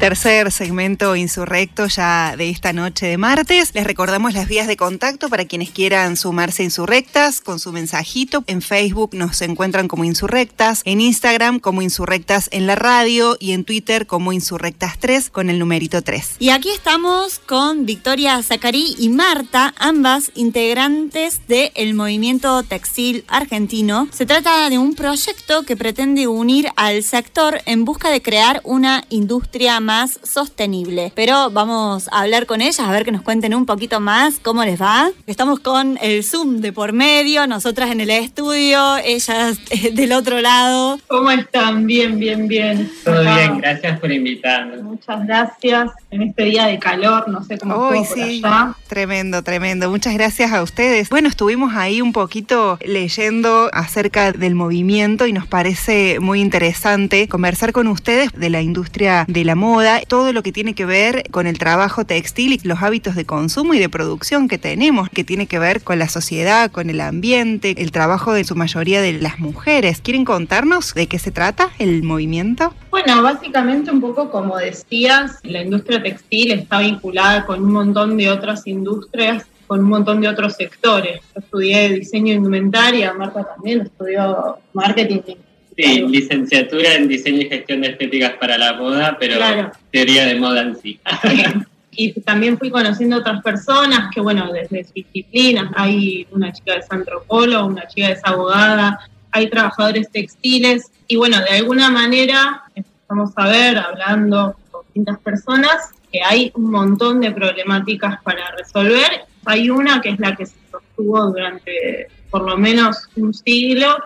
Tercer segmento insurrecto ya de esta noche de martes. Les recordamos las vías de contacto para quienes quieran sumarse a Insurrectas con su mensajito. En Facebook nos encuentran como Insurrectas, en Instagram como Insurrectas en la radio y en Twitter como Insurrectas 3 con el numerito 3. Y aquí estamos con Victoria Zacarí y Marta, ambas integrantes del movimiento textil argentino. Se trata de un proyecto que pretende unir al sector en busca de crear una industria más sostenible. Pero vamos a hablar con ellas, a ver que nos cuenten un poquito más cómo les va. Estamos con el Zoom de por medio, nosotras en el estudio, ellas del otro lado. ¿Cómo están? Bien, bien, bien. Todo bien, gracias por invitarnos. Muchas gracias en este día de calor, no sé cómo Hoy por sí, allá. tremendo, tremendo. Muchas gracias a ustedes. Bueno, estuvimos ahí un poquito leyendo acerca del movimiento y nos parece muy interesante conversar con ustedes de la industria de la todo lo que tiene que ver con el trabajo textil y los hábitos de consumo y de producción que tenemos, que tiene que ver con la sociedad, con el ambiente, el trabajo de su mayoría de las mujeres. ¿Quieren contarnos de qué se trata el movimiento? Bueno, básicamente un poco como decías, la industria textil está vinculada con un montón de otras industrias, con un montón de otros sectores. Yo estudié diseño de indumentaria, Marta también estudió marketing. Sí, licenciatura en diseño y gestión de estéticas para la moda, pero Claro. teoría de moda en sí. y también fui conociendo otras personas que, bueno, desde sus disciplinas, hay una chica que es antropóloga, una chica que es abogada, hay trabajadores textiles, y bueno, de alguna manera empezamos a ver, hablando con distintas personas, que hay un montón de problemáticas para resolver. Hay una que es la que se sostuvo durante por lo menos un siglo,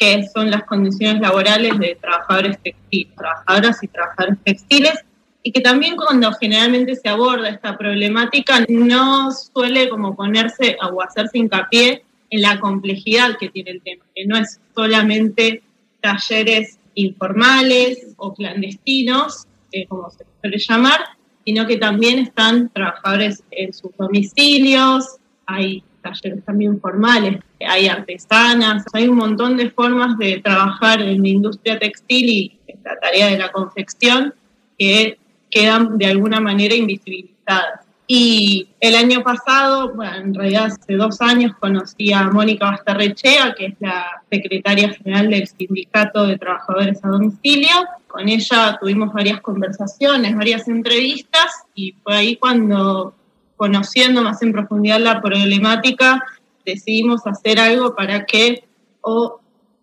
que son las condiciones laborales de trabajadores textiles, trabajadoras y trabajadores textiles, y que también cuando generalmente se aborda esta problemática no suele como ponerse o hacerse hincapié en la complejidad que tiene el tema, que no es solamente talleres informales o clandestinos, eh, como se suele llamar, sino que también están trabajadores en sus domicilios, hay talleres también formales, hay artesanas, hay un montón de formas de trabajar en la industria textil y en la tarea de la confección que quedan de alguna manera invisibilizadas. Y el año pasado, bueno, en realidad hace dos años, conocí a Mónica Basterrechea, que es la secretaria general del Sindicato de Trabajadores a Domicilio. Con ella tuvimos varias conversaciones, varias entrevistas, y fue ahí cuando, conociendo más en profundidad la problemática, decidimos hacer algo para que o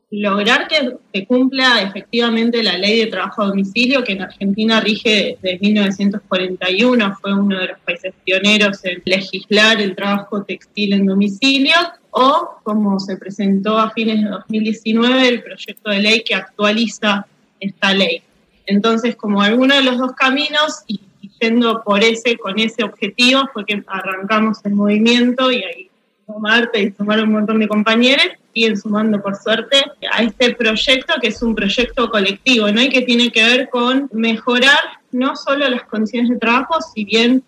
lograr que se cumpla efectivamente la ley de trabajo a domicilio, que en Argentina rige desde 1941, fue uno de los países pioneros en legislar el trabajo textil en domicilio, o como se presentó a fines de 2019, el proyecto de ley que actualiza esta ley. Entonces, como alguno de los dos caminos, y yendo por ese, con ese objetivo, fue que arrancamos el movimiento y ahí sumarte y sumar un montón de compañeros, siguen sumando por suerte a este proyecto que es un proyecto colectivo, ¿no? Y que tiene que ver con mejorar no solo las condiciones de trabajo, si bien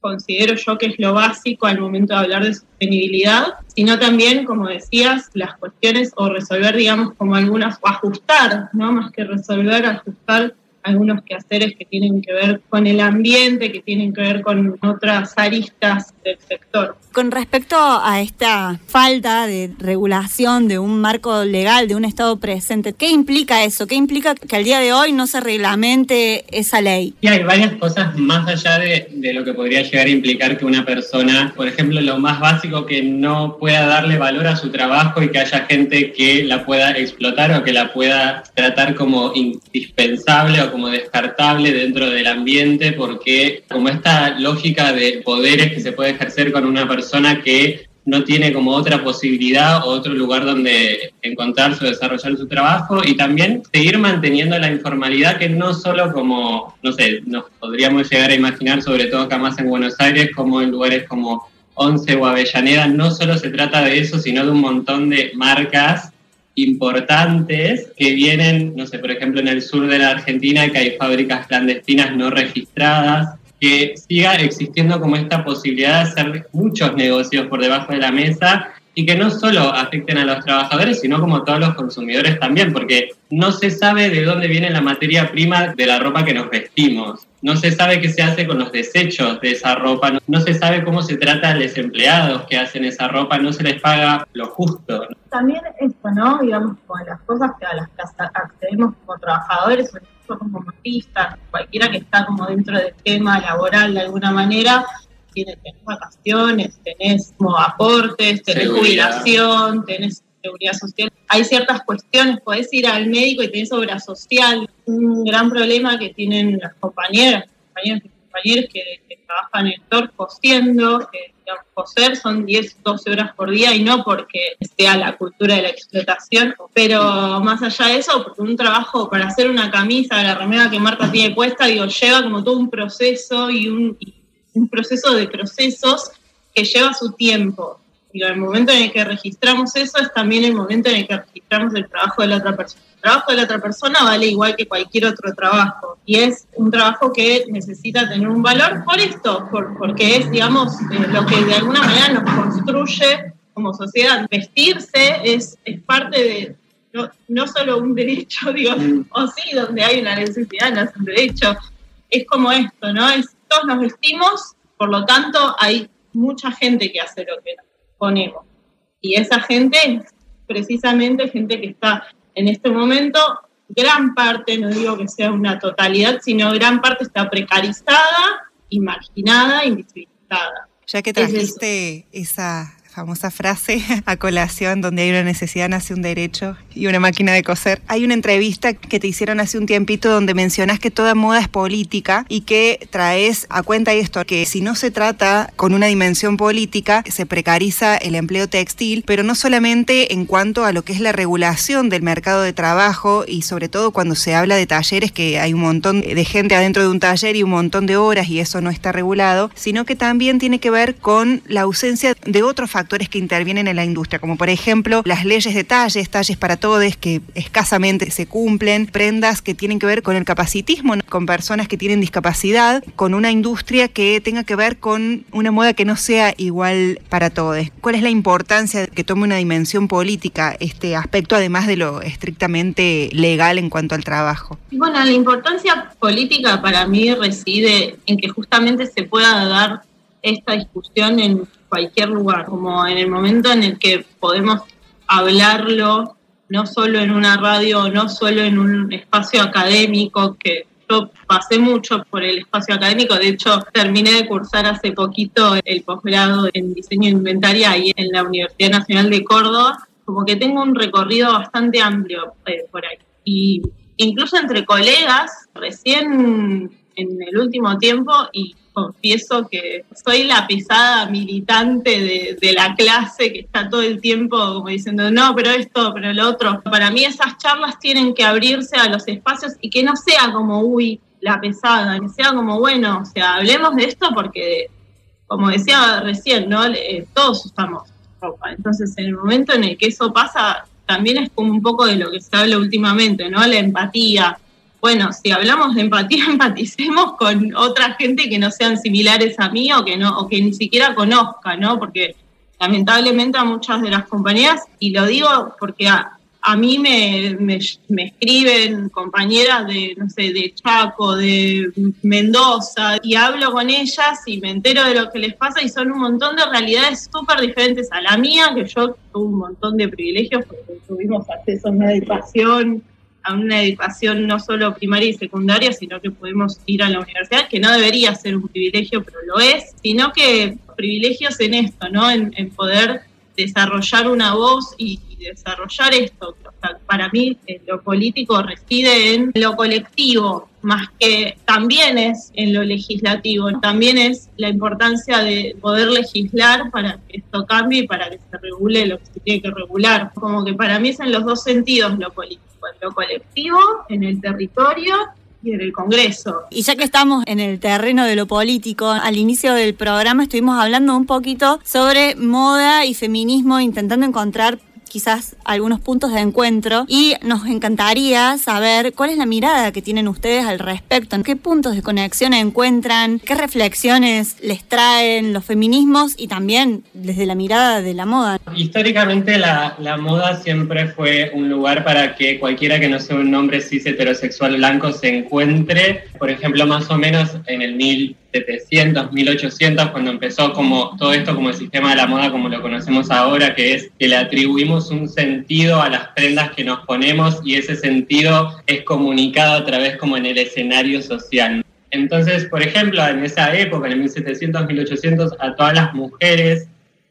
considero yo que es lo básico al momento de hablar de sostenibilidad, sino también, como decías, las cuestiones o resolver, digamos, como algunas, o ajustar, ¿no? Más que resolver, ajustar algunos quehaceres que tienen que ver con el ambiente, que tienen que ver con otras aristas del sector. Con respecto a esta falta de regulación de un marco legal, de un Estado presente, ¿qué implica eso? ¿Qué implica que al día de hoy no se reglamente esa ley? Y hay varias cosas más allá de, de lo que podría llegar a implicar que una persona, por ejemplo, lo más básico, que no pueda darle valor a su trabajo y que haya gente que la pueda explotar o que la pueda tratar como indispensable o como descartable dentro del ambiente, porque como esta lógica de poderes que se puede ejercer con una persona que no tiene como otra posibilidad o otro lugar donde encontrarse o desarrollar su trabajo y también seguir manteniendo la informalidad que no solo como, no sé, nos podríamos llegar a imaginar, sobre todo acá más en Buenos Aires, como en lugares como Once o Avellaneda, no solo se trata de eso, sino de un montón de marcas importantes que vienen, no sé, por ejemplo, en el sur de la Argentina, que hay fábricas clandestinas no registradas, que siga existiendo como esta posibilidad de hacer muchos negocios por debajo de la mesa y que no solo afecten a los trabajadores, sino como todos los consumidores también, porque no se sabe de dónde viene la materia prima de la ropa que nos vestimos. No se sabe qué se hace con los desechos de esa ropa, no, se sabe cómo se trata a los empleados que hacen esa ropa, no se les paga lo justo. También esto, ¿no? Digamos, con las cosas que a las que accedemos como trabajadores, como artistas, cualquiera que está como dentro del tema laboral de alguna manera, tiene, tenés vacaciones, tenés como aportes, tenés jubilación, tenés seguridad social. Hay ciertas cuestiones, podés ir al médico y tenés obra social. Un gran problema que tienen las compañeras, compañeros y compañeros que, trabajan en el sector cosiendo, que digamos, coser son 10, 12 horas por día y no porque sea la cultura de la explotación, pero más allá de eso, porque un trabajo para hacer una camisa, la remera que Marta tiene puesta, digo, lleva como todo un proceso y un proceso de procesos que lleva su tiempo el momento en el que registramos eso es también el momento en el que registramos el trabajo de la otra persona. El trabajo de la otra persona vale igual que cualquier otro trabajo y es un trabajo que necesita tener un valor por esto, por, porque es, digamos, eh, lo que de alguna manera nos construye como sociedad. Vestirse es, es parte de, no, no, solo un derecho, digo, o sí, donde hay una necesidad, no es un derecho, es como esto, ¿no? Es, todos nos vestimos, por lo tanto hay mucha gente que hace lo que ponemos. Y esa gente es precisamente gente que está en este momento, gran parte, no digo que sea una totalidad, sino gran parte está precarizada, imaginada, invisibilizada. Ya que trajiste esa famosa frase a colación donde hay una necesidad nace un derecho y una máquina de coser. Hay una entrevista que te hicieron hace un tiempito donde mencionas que toda moda es política y que traes a cuenta esto, que si no se trata con una dimensión política, se precariza el empleo textil, pero no solamente en cuanto a lo que es la regulación del mercado de trabajo y sobre todo cuando se habla de talleres, que hay un montón de gente adentro de un taller y un montón de horas y eso no está regulado, sino que también tiene que ver con la ausencia de otros factores que intervienen en la industria, como por ejemplo las leyes de talles, talles para todos que escasamente se cumplen, prendas que tienen que ver con el capacitismo, con personas que tienen discapacidad, con una industria que tenga que ver con una moda que no sea igual para todos. ¿Cuál es la importancia de que tome una dimensión política este aspecto, además de lo estrictamente legal en cuanto al trabajo? Bueno, la importancia política para mí reside en que justamente se pueda dar esta discusión en cualquier lugar, como en el momento en el que podemos hablarlo, no solo en una radio, no solo en un espacio académico, que yo pasé mucho por el espacio académico, de hecho terminé de cursar hace poquito el posgrado en diseño inventaria ahí en la Universidad Nacional de Córdoba, como que tengo un recorrido bastante amplio eh, por ahí. Y incluso entre colegas, recién en el último tiempo, y confieso que soy la pesada militante de, la clase que está todo el tiempo como diciendo, no, pero esto, pero lo otro. Para mí esas charlas tienen que abrirse a los espacios y que no sea como, uy, la pesada, que sea como, bueno, o sea, hablemos de esto porque, como decía recién, ¿no? todos usamos ropa. Entonces, en el momento en el que eso pasa, también es como un poco de lo que se habla últimamente, ¿no? La empatía, bueno, si hablamos de empatía, empaticemos con otra gente que no sean similares a mí o que no, o que ni siquiera conozca, ¿no? Porque lamentablemente a muchas de las compañías, y lo digo porque a, mí me, me, escriben compañeras de, no sé, de Chaco, de Mendoza, y hablo con ellas y me entero de lo que les pasa y son un montón de realidades súper diferentes a la mía, que yo tuve un montón de privilegios porque tuvimos acceso a una educación a una educación no solo primaria y secundaria, sino que podemos ir a la universidad, que no debería ser un privilegio, pero lo es, sino que privilegios en esto, ¿no? En, poder desarrollar una voz y, desarrollar esto. para mí eh, lo político reside en lo colectivo, más que también es en lo legislativo, también es la importancia de poder legislar para que esto cambie y para que se regule lo que se tiene que regular. Como que para mí es en los dos sentidos lo político en lo colectivo, en el territorio y en el Congreso. Y ya que estamos en el terreno de lo político, al inicio del programa estuvimos hablando un poquito sobre moda y feminismo, intentando encontrar quizás algunos puntos de encuentro. Y nos encantaría saber cuál es la mirada que tienen ustedes al respecto, qué puntos de conexión encuentran, qué reflexiones les traen los feminismos y también desde la mirada de la moda. Históricamente la, la moda siempre fue un lugar para que cualquiera que no sea un hombre cis heterosexual blanco se encuentre, por ejemplo, más o menos en el 1700, 1800, cuando empezó como todo esto como el sistema de la moda como lo conocemos ahora, que es que le atribuimos un sentido a las prendas que nos ponemos y ese sentido es comunicado a través como en el escenario social. Entonces, por ejemplo, en esa época, en el 1700, 1800, a todas las mujeres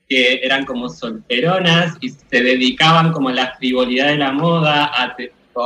que eran como solteronas y se dedicaban como a la frivolidad de la moda, a,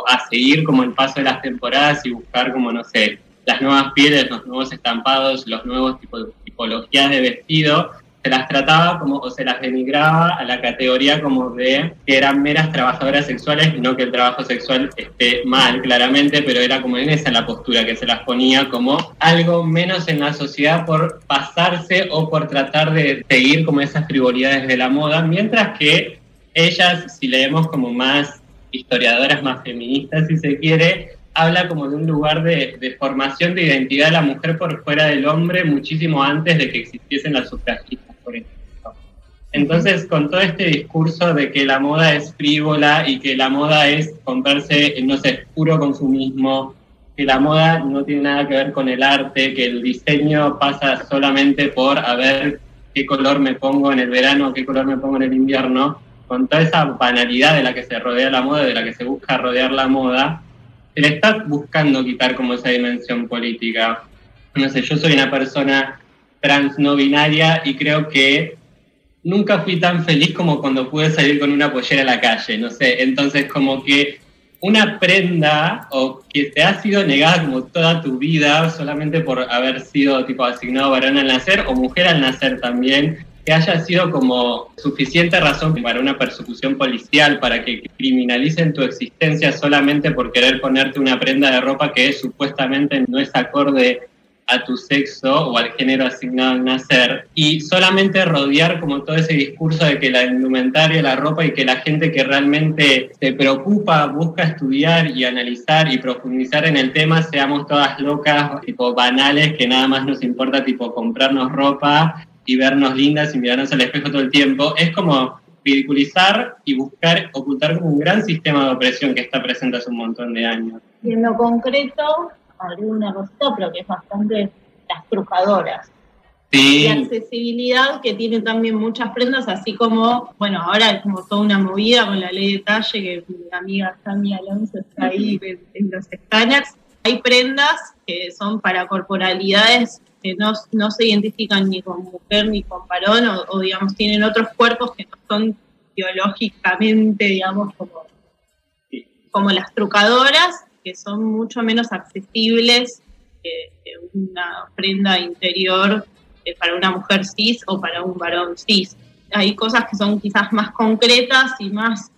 a seguir como el paso de las temporadas y buscar como, no sé, las nuevas pieles, los nuevos estampados, los nuevos tipos, tipologías de vestido, se las trataba como o se las denigraba a la categoría como de que eran meras trabajadoras sexuales no que el trabajo sexual esté mal claramente, pero era como en esa la postura que se las ponía como algo menos en la sociedad por pasarse o por tratar de seguir como esas frivolidades de la moda, mientras que ellas, si leemos como más historiadoras más feministas, si se quiere, habla como de un lugar de, formación de identidad de la mujer por fuera del hombre muchísimo antes de que existiesen las sufragistas, por ejemplo. Entonces, con todo este discurso de que la moda es frívola y que la moda es comprarse, no sé, puro consumismo, que la moda no tiene nada que ver con el arte, que el diseño pasa solamente por a ver qué color me pongo en el verano, qué color me pongo en el invierno, con toda esa banalidad de la que se rodea la moda, de la que se busca rodear la moda, se le buscando quitar como esa dimensión política. No sé, yo soy una persona trans no binaria y creo que nunca fui tan feliz como cuando pude salir con una pollera a la calle, no sé, entonces como que una prenda o que te ha sido negada como toda tu vida solamente por haber sido tipo asignado varón al nacer o mujer al nacer también, que haya sido como suficiente razón para una persecución policial, para que criminalicen tu existencia solamente por querer ponerte una prenda de ropa que supuestamente no es acorde a tu sexo o al género asignado al nacer y solamente rodear como todo ese discurso de que la indumentaria, la ropa y que la gente que realmente se preocupa, busca estudiar y analizar y profundizar en el tema seamos todas locas, tipo banales, que nada más nos importa tipo comprarnos ropa y vernos lindas y mirarnos al espejo todo el tiempo, es como ridiculizar y buscar ocultar como un gran sistema de opresión que está presente hace un montón de años. Y en lo concreto, una cosita, pero que es bastante las trucadoras. Sí. Y accesibilidad que tiene también muchas prendas, así como, bueno, ahora es como toda una movida con la ley de talle, que mi amiga Sami Alonso está ahí en, los escáneres. Hay prendas que son para corporalidades que no, no se identifican ni con mujer ni con varón, o, digamos, tienen otros cuerpos que no son biológicamente, digamos, como, como las trucadoras, que son mucho menos accesibles que, una prenda interior eh, para una mujer cis o para un varón cis. Hay cosas que son quizás más concretas y más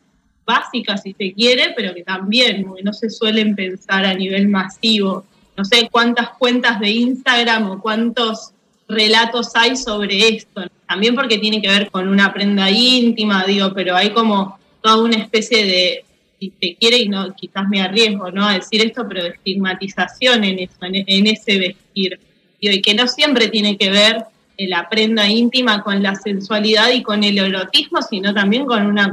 básicas, si se quiere, pero que también no se suelen pensar a nivel masivo no sé cuántas cuentas de Instagram o cuántos relatos hay sobre esto. También porque tiene que ver con una prenda íntima, digo, pero hay como toda una especie de, si se quiere, y no, quizás me arriesgo ¿no? a decir esto, pero de estigmatización en eso, en, ese vestir. y que no siempre tiene que ver la prenda íntima con la sensualidad y con el erotismo, sino también con una,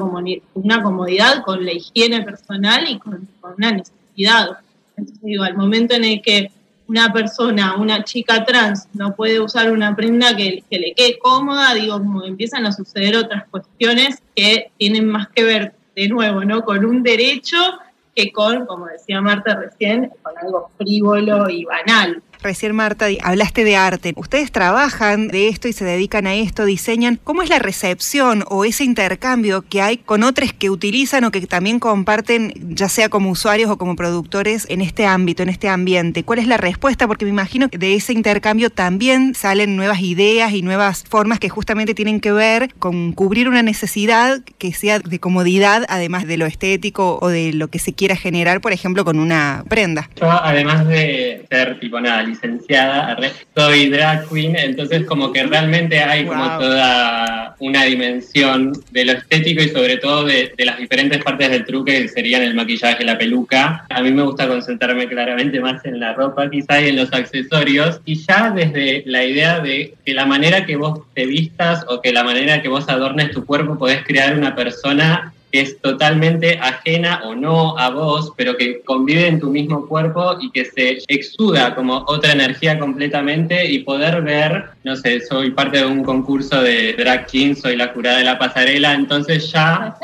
una comodidad, con la higiene personal y con una necesidad. Entonces digo, al momento en el que una persona, una chica trans, no puede usar una prenda que, le quede cómoda, digo, empiezan a suceder otras cuestiones que tienen más que ver, de nuevo, ¿no? Con un derecho que con, como decía Marta recién, con algo frívolo y banal. Recién Marta, hablaste de arte. Ustedes trabajan de esto y se dedican a esto, diseñan. ¿Cómo es la recepción o ese intercambio que hay con otros que utilizan o que también comparten, ya sea como usuarios o como productores, en este ámbito, en este ambiente? ¿Cuál es la respuesta? Porque me imagino que de ese intercambio también salen nuevas ideas y nuevas formas que justamente tienen que ver con cubrir una necesidad que sea de comodidad, además de lo estético o de lo que se quiera generar, por ejemplo, con una prenda. Además de ser tipo nada, licenciada, soy drag queen, entonces como que realmente hay como toda una dimensión de lo estético y sobre todo de, de, las diferentes partes del truque que serían el maquillaje, la peluca. A mí me gusta concentrarme claramente más en la ropa quizá y en los accesorios y ya desde la idea de que la manera que vos te vistas o que la manera que vos adornes tu cuerpo podés crear una persona que es totalmente ajena o no a vos, pero que convive en tu mismo cuerpo y que se exuda como otra energía completamente y poder ver, no sé, soy parte de un concurso de drag king, soy la jurada de la pasarela, entonces ya...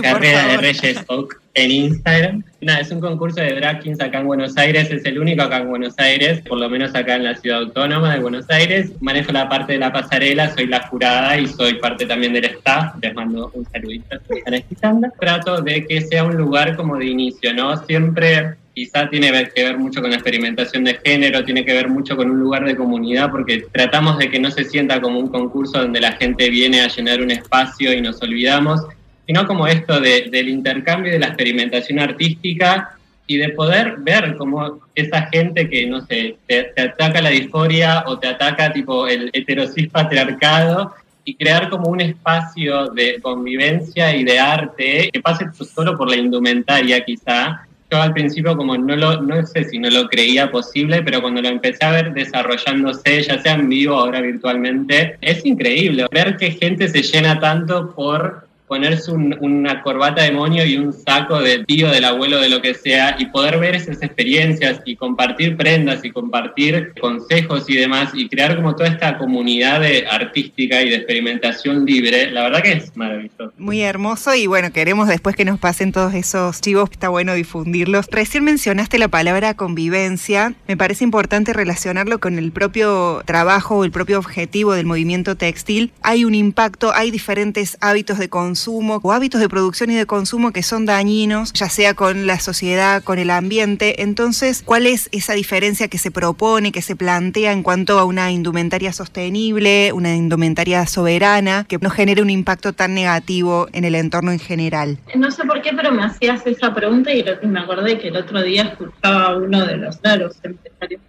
carrera de Reyes Oak en Instagram. Es un concurso de drag kings acá en Buenos Aires, es el único acá en Buenos Aires, por lo menos acá en la ciudad autónoma de Buenos Aires. Manejo la parte de la pasarela, soy la jurada y soy parte también del staff. Les mando un saludito si están. Trato de que sea un lugar como de inicio, ¿no? Siempre quizá tiene que ver mucho con la experimentación de género, tiene que ver mucho con un lugar de comunidad, porque tratamos de que no se sienta como un concurso donde la gente viene a llenar un espacio y nos olvidamos, sino como esto del intercambio de la experimentación artística y de poder ver cómo esa gente que, no sé, te, ataca la disforia o te ataca tipo el heterosis patriarcado y crear como un espacio de convivencia y de arte que pase solo por la indumentaria quizá. Yo al principio como no lo, no sé si no lo creía posible, pero cuando lo empecé a ver desarrollándose, ya sea en vivo, ahora virtualmente, es increíble ver que gente se llena tanto por ponerse una corbata de moño y un saco de tío, del abuelo, de lo que sea, y poder ver esas experiencias y compartir prendas y compartir consejos y demás, y crear como toda esta comunidad de artística y de experimentación libre, la verdad que es maravilloso. Muy hermoso y bueno, queremos después que nos pasen todos esos chivos, está bueno difundirlos. Recién mencionaste la palabra convivencia, me parece importante relacionarlo con el propio trabajo o el propio objetivo del movimiento textil. Hay un impacto, hay diferentes hábitos de consumo, consumo o hábitos de producción y de consumo que son dañinos, ya sea con la sociedad, con el ambiente. Entonces, ¿cuál es esa diferencia que se propone, que se plantea en cuanto a una indumentaria sostenible, una indumentaria soberana, que no genere un impacto tan negativo en el entorno en general? No sé por qué, pero me hacías esa pregunta y me acordé que el otro día escuchaba a uno de los, los empresarios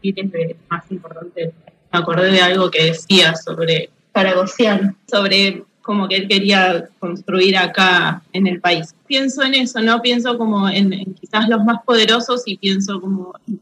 más importantes. Me acordé de algo que decía sobre Paragosian, sobre como que él quería construir acá en el país. Pienso en eso, ¿no? Pienso como en, quizás los más poderosos y pienso como en,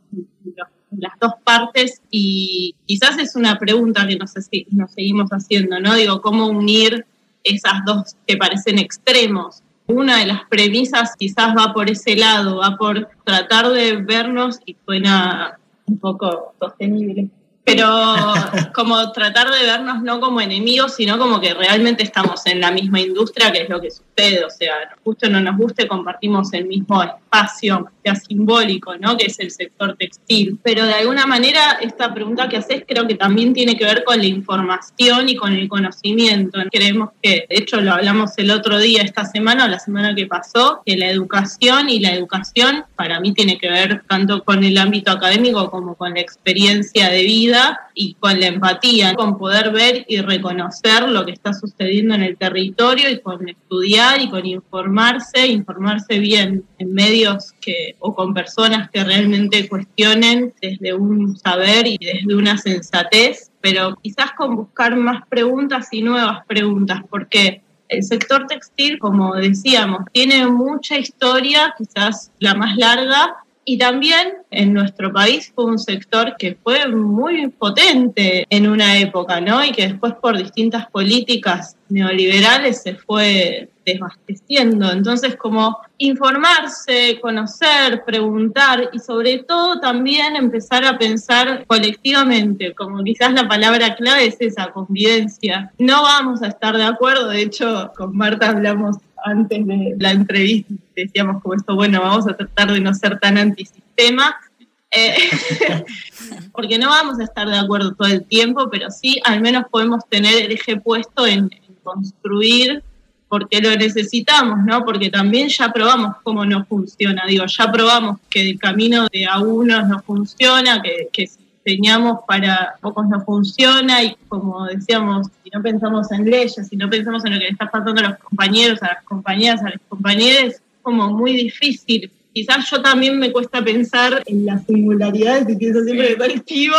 las dos partes y quizás es una pregunta que nos, nos seguimos haciendo, ¿no? Digo, ¿cómo unir esas dos que parecen extremos? Una de las premisas quizás va por ese lado, va por tratar de vernos y suena un poco sostenible pero como tratar de vernos no como enemigos, sino como que realmente estamos en la misma industria, que es lo que sucede, o sea, nos guste o no nos guste, compartimos el mismo espacio, sea simbólico, ¿no? Que es el sector textil. Pero de alguna manera esta pregunta que haces creo que también tiene que ver con la información y con el conocimiento. Creemos que, de hecho lo hablamos el otro día, esta semana o la semana que pasó, que la educación y la educación para mí tiene que ver tanto con el ámbito académico como con la experiencia de vida y con la empatía, con poder ver y reconocer lo que está sucediendo en el territorio y con estudiar y con informarse, informarse bien en medios que o con personas que realmente cuestionen desde un saber y desde una sensatez, pero quizás con buscar más preguntas y nuevas preguntas, porque el sector textil, como decíamos, tiene mucha historia, quizás la más larga, y también en nuestro país fue un sector que fue muy potente en una época, ¿no? Y que después por distintas políticas neoliberales se fue desbasteciendo. Entonces, como informarse, conocer, preguntar y sobre todo también empezar a pensar colectivamente, como quizás la palabra clave es esa convivencia. No vamos a estar de acuerdo, de hecho, con Marta hablamos antes de la entrevista, decíamos como esto, bueno, vamos a tratar de no ser tan antisistema, eh, porque no vamos a estar de acuerdo todo el tiempo, pero sí al menos podemos tener el eje puesto en, construir porque lo necesitamos, ¿no? Porque también ya probamos cómo no funciona, digo, ya probamos que el camino de a unos no funciona, que, que diseñamos para pocos no funciona y como decíamos, si no pensamos en leyes, si no pensamos en lo que le está pasando a los compañeros, a las compañeras, a los compañeros, es como muy difícil. Quizás yo también me cuesta pensar en la singularidad que pienso siempre el colectivo,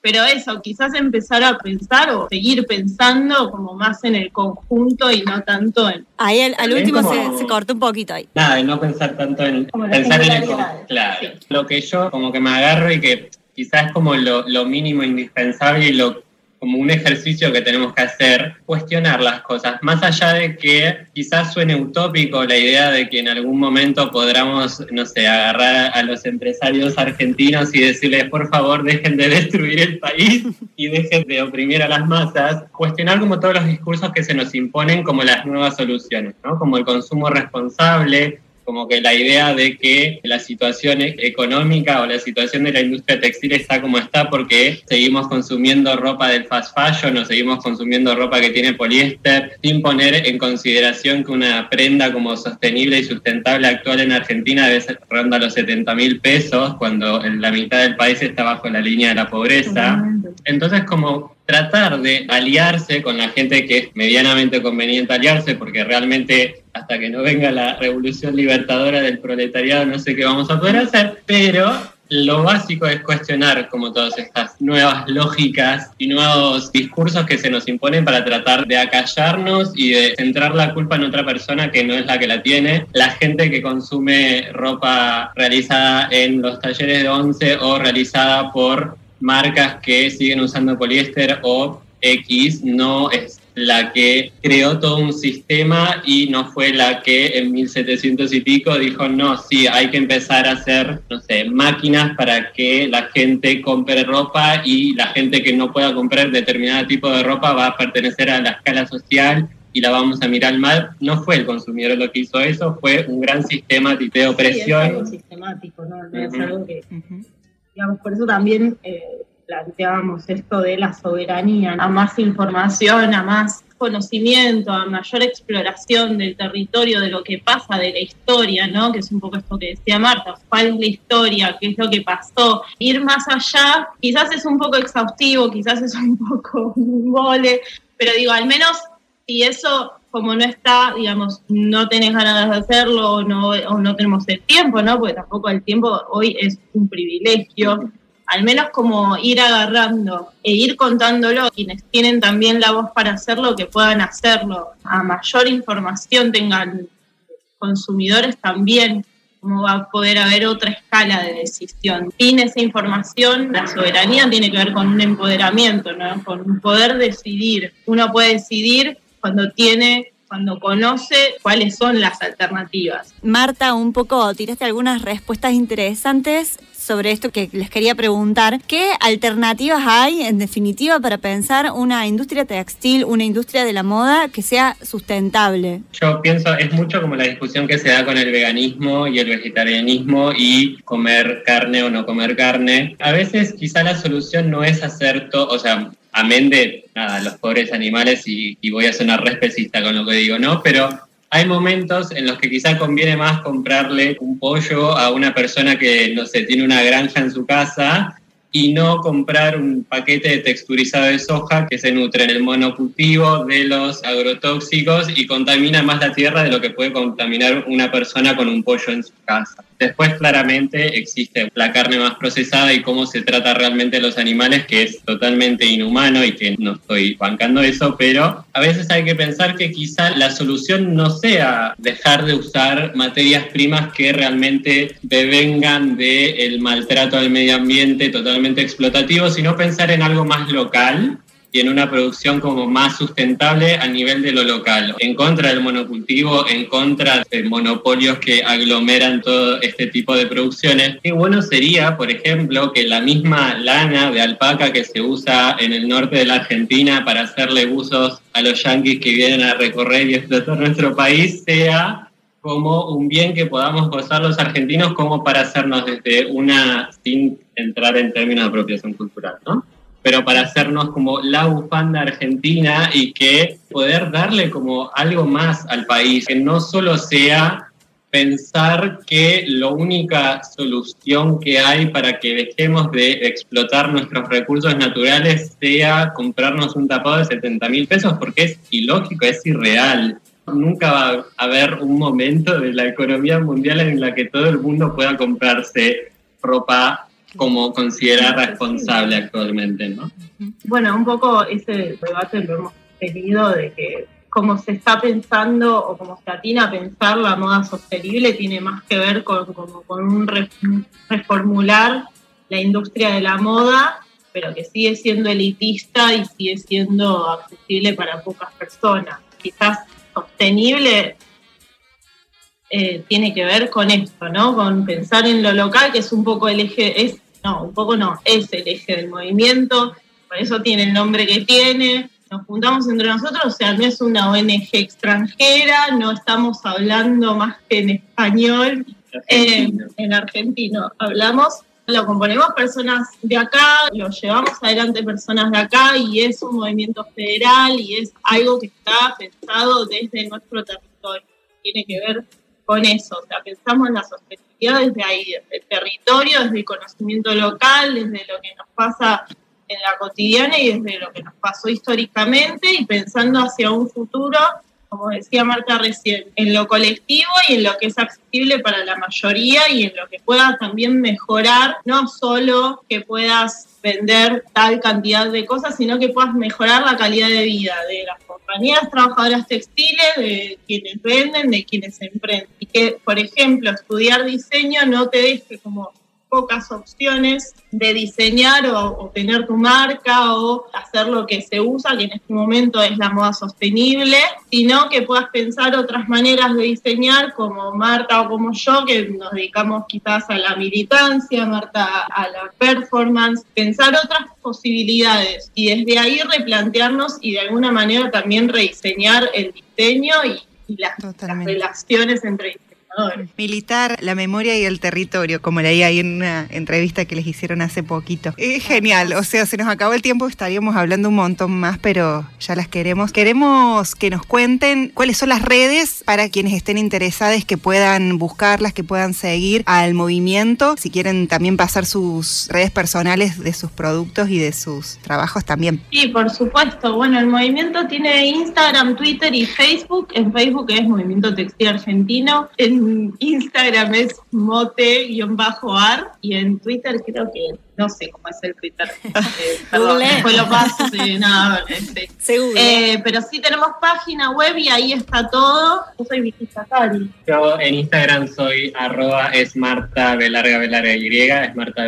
pero eso, quizás empezar a pensar o seguir pensando como más en el conjunto y no tanto en... Ahí al, último se, cortó un poquito ahí. Nada, y no pensar tanto en pensar en el Claro, lo que yo como que me agarro y que quizás como lo, lo mínimo indispensable y lo como un ejercicio que tenemos que hacer, cuestionar las cosas, más allá de que quizás suene utópico la idea de que en algún momento podamos, no sé, agarrar a los empresarios argentinos y decirles, por favor, dejen de destruir el país y dejen de oprimir a las masas, cuestionar como todos los discursos que se nos imponen como las nuevas soluciones, ¿no? Como el consumo responsable, como que la idea de que la situación económica o la situación de la industria textil está como está porque seguimos consumiendo ropa del fast fashion o seguimos consumiendo ropa que tiene poliéster sin poner en consideración que una prenda como sostenible y sustentable actual en Argentina debe ser ronda los 70 mil pesos cuando la mitad del país está bajo la línea de la pobreza. Entonces como tratar de aliarse con la gente que es medianamente conveniente aliarse, porque realmente hasta que no venga la revolución libertadora del proletariado no sé qué vamos a poder hacer, pero lo básico es cuestionar como todas estas nuevas lógicas y nuevos discursos que se nos imponen para tratar de acallarnos y de centrar la culpa en otra persona que no es la que la tiene. La gente que consume ropa realizada en los talleres de once o realizada por marcas que siguen usando poliéster o X no es la que creó todo un sistema y no fue la que en 1700 y pico dijo, no, sí, hay que empezar a hacer, no sé, máquinas para que la gente compre ropa y la gente que no pueda comprar determinado tipo de ropa va a pertenecer a la escala social y la vamos a mirar mal. No fue el consumidor lo que hizo eso, fue un gran sistema de opresión. es algo sistemático, ¿no? es algo que digamos, por eso también eh, planteábamos esto de la soberanía, a más información, a más conocimiento, a mayor exploración del territorio, de lo que pasa, de la historia, ¿no? Que es un poco esto que decía Marta, cuál es la historia, qué es lo que pasó. Ir más allá, quizás es un poco exhaustivo, quizás es un poco un mole, pero digo, al menos si eso como no está, digamos, no tenés ganas de hacerlo o no, o no tenemos el tiempo, ¿no? Porque tampoco el tiempo hoy es un privilegio. Al menos como ir agarrando e ir contándolo, quienes tienen también la voz para hacerlo, que puedan hacerlo. A mayor información tengan consumidores también, como va a poder haber otra escala de decisión. Sin esa información, la soberanía tiene que ver con un empoderamiento, ¿no? con un poder decidir. Uno puede decidir cuando tiene cuando conoce cuáles son las alternativas. Marta, un poco tiraste algunas respuestas interesantes sobre esto que les quería preguntar. ¿Qué alternativas hay, en definitiva, para pensar una industria textil, una industria de la moda que sea sustentable? Yo pienso, es mucho como la discusión que se da con el veganismo y el vegetarianismo y comer carne o no comer carne. A veces quizá la solución no es hacer todo, o sea, amén de nada, los pobres animales y, voy a sonar respecista con lo que digo, ¿no? Pero hay momentos en los que quizá conviene más comprarle un pollo a una persona que, no sé, tiene una granja en su casa y no comprar un paquete de texturizado de soja que se nutre en el monocultivo de los agrotóxicos y contamina más la tierra de lo que puede contaminar una persona con un pollo en su casa. Después claramente existe la carne más procesada y cómo se trata realmente a los animales, que es totalmente inhumano y que no estoy bancando eso, pero a veces hay que pensar que quizá la solución no sea dejar de usar materias primas que realmente devengan del maltrato al medio ambiente totalmente explotativo, sino pensar en algo más local y en una producción como más sustentable a nivel de lo local, en contra del monocultivo, en contra de monopolios que aglomeran todo este tipo de producciones. Qué bueno sería, por ejemplo, que la misma lana de alpaca que se usa en el norte de la Argentina para hacerle usos a los yanquis que vienen a recorrer y explotar nuestro país sea como un bien que podamos gozar los argentinos como para hacernos desde una, sin entrar en términos de apropiación cultural, ¿no? Pero para hacernos como la bufanda argentina y que poder darle como algo más al país, que no solo sea pensar que la única solución que hay para que dejemos de explotar nuestros recursos naturales sea comprarnos un tapado de 70 mil pesos, porque es ilógico, es irreal. Nunca va a haber un momento de la economía mundial en la que todo el mundo pueda comprarse ropa como considera responsable actualmente, ¿no? Bueno, un poco ese debate lo hemos tenido de que como se está pensando o como se atina a pensar la moda sostenible tiene más que ver con, con un reformular la industria de la moda, pero que sigue siendo elitista y sigue siendo accesible para pocas personas. Quizás sostenible eh, tiene que ver con esto, ¿no? Con pensar en lo local, que es un poco el eje, es, no, un poco no, es el eje del movimiento, por eso tiene el nombre que tiene, nos juntamos entre nosotros, o sea, no es una ONG extranjera, no estamos hablando más que en español, eh, en argentino. Hablamos, lo componemos personas de acá, lo llevamos adelante personas de acá y es un movimiento federal y es algo que está pensado desde nuestro territorio. Tiene que ver con eso, o sea, pensamos en la sostenibilidad desde ahí, desde el territorio, desde el conocimiento local, desde lo que nos pasa en la cotidiana y desde lo que nos pasó históricamente y pensando hacia un futuro, como decía Marta recién, en lo colectivo y en lo que es accesible para la mayoría y en lo que pueda también mejorar, no solo que puedas vender tal cantidad de cosas, sino que puedas mejorar la calidad de vida de las compañías trabajadoras textiles, de quienes venden, de quienes emprenden. Y que, por ejemplo, estudiar diseño no te deje como pocas opciones de diseñar o, tener tu marca o hacer lo que se usa, que en este momento es la moda sostenible, sino que puedas pensar otras maneras de diseñar como Marta o como yo, que nos dedicamos quizás a la militancia, Marta a la performance, pensar otras posibilidades y desde ahí replantearnos y de alguna manera también rediseñar el diseño y, las, las relaciones entre Militar, la memoria y el territorio, como leí ahí en una entrevista que les hicieron hace poquito. Es genial, o sea, se nos acabó el tiempo, estaríamos hablando un montón más, pero ya las queremos. Queremos que nos cuenten cuáles son las redes para quienes estén interesados, que puedan buscarlas, que puedan seguir al movimiento. Si quieren también pasar sus redes personales de sus productos y de sus trabajos también. Sí, por supuesto. Bueno, el movimiento tiene Instagram, Twitter y Facebook. En Facebook es Movimiento Textil Argentino. En Instagram es mote-ar y en Twitter creo que no sé cómo es el Twitter. Eh, perdón, después lo paso. nada, este. eh, pero sí tenemos página web y ahí está todo. Yo soy Vicky Sakari. Yo en Instagram soy arroba y, esmarta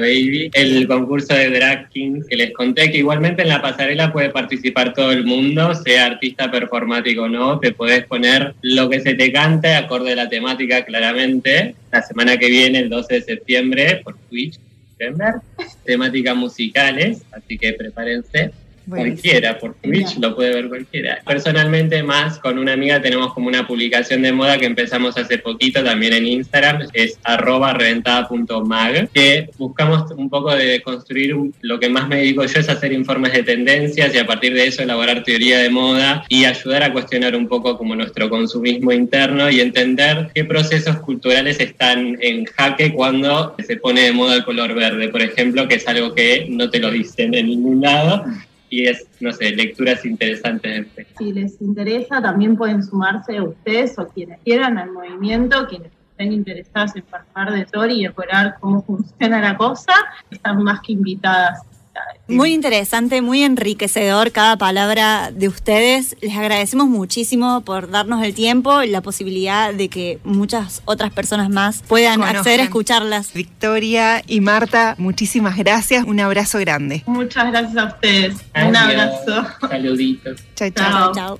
baby. El concurso de drag king que les conté, que igualmente en la pasarela puede participar todo el mundo, sea artista performático o no, te puedes poner lo que se te cante, acorde a la temática claramente. La semana que viene, el 12 de septiembre, por Twitch temáticas musicales, así que prepárense. Cualquiera, por Twitch lo puede ver cualquiera. Personalmente, más con una amiga tenemos como una publicación de moda que empezamos hace poquito también en Instagram, es arroba reventada.mag, que buscamos un poco de construir lo que más me dedico yo es hacer informes de tendencias y a partir de eso elaborar teoría de moda y ayudar a cuestionar un poco como nuestro consumismo interno y entender qué procesos culturales están en jaque cuando se pone de moda el color verde, por ejemplo, que es algo que no te lo dicen en ningún lado y es, no sé, lecturas interesantes. Si les interesa, también pueden sumarse ustedes o quienes quieran al movimiento, quienes estén interesados en participar de Tori y explorar cómo funciona la cosa, están más que invitadas. Muy interesante, muy enriquecedor cada palabra de ustedes. Les agradecemos muchísimo por darnos el tiempo y la posibilidad de que muchas otras personas más puedan acceder a escucharlas. Victoria y Marta, muchísimas gracias. Un abrazo grande. Muchas gracias a ustedes. Un abrazo. Saluditos. chao. chao.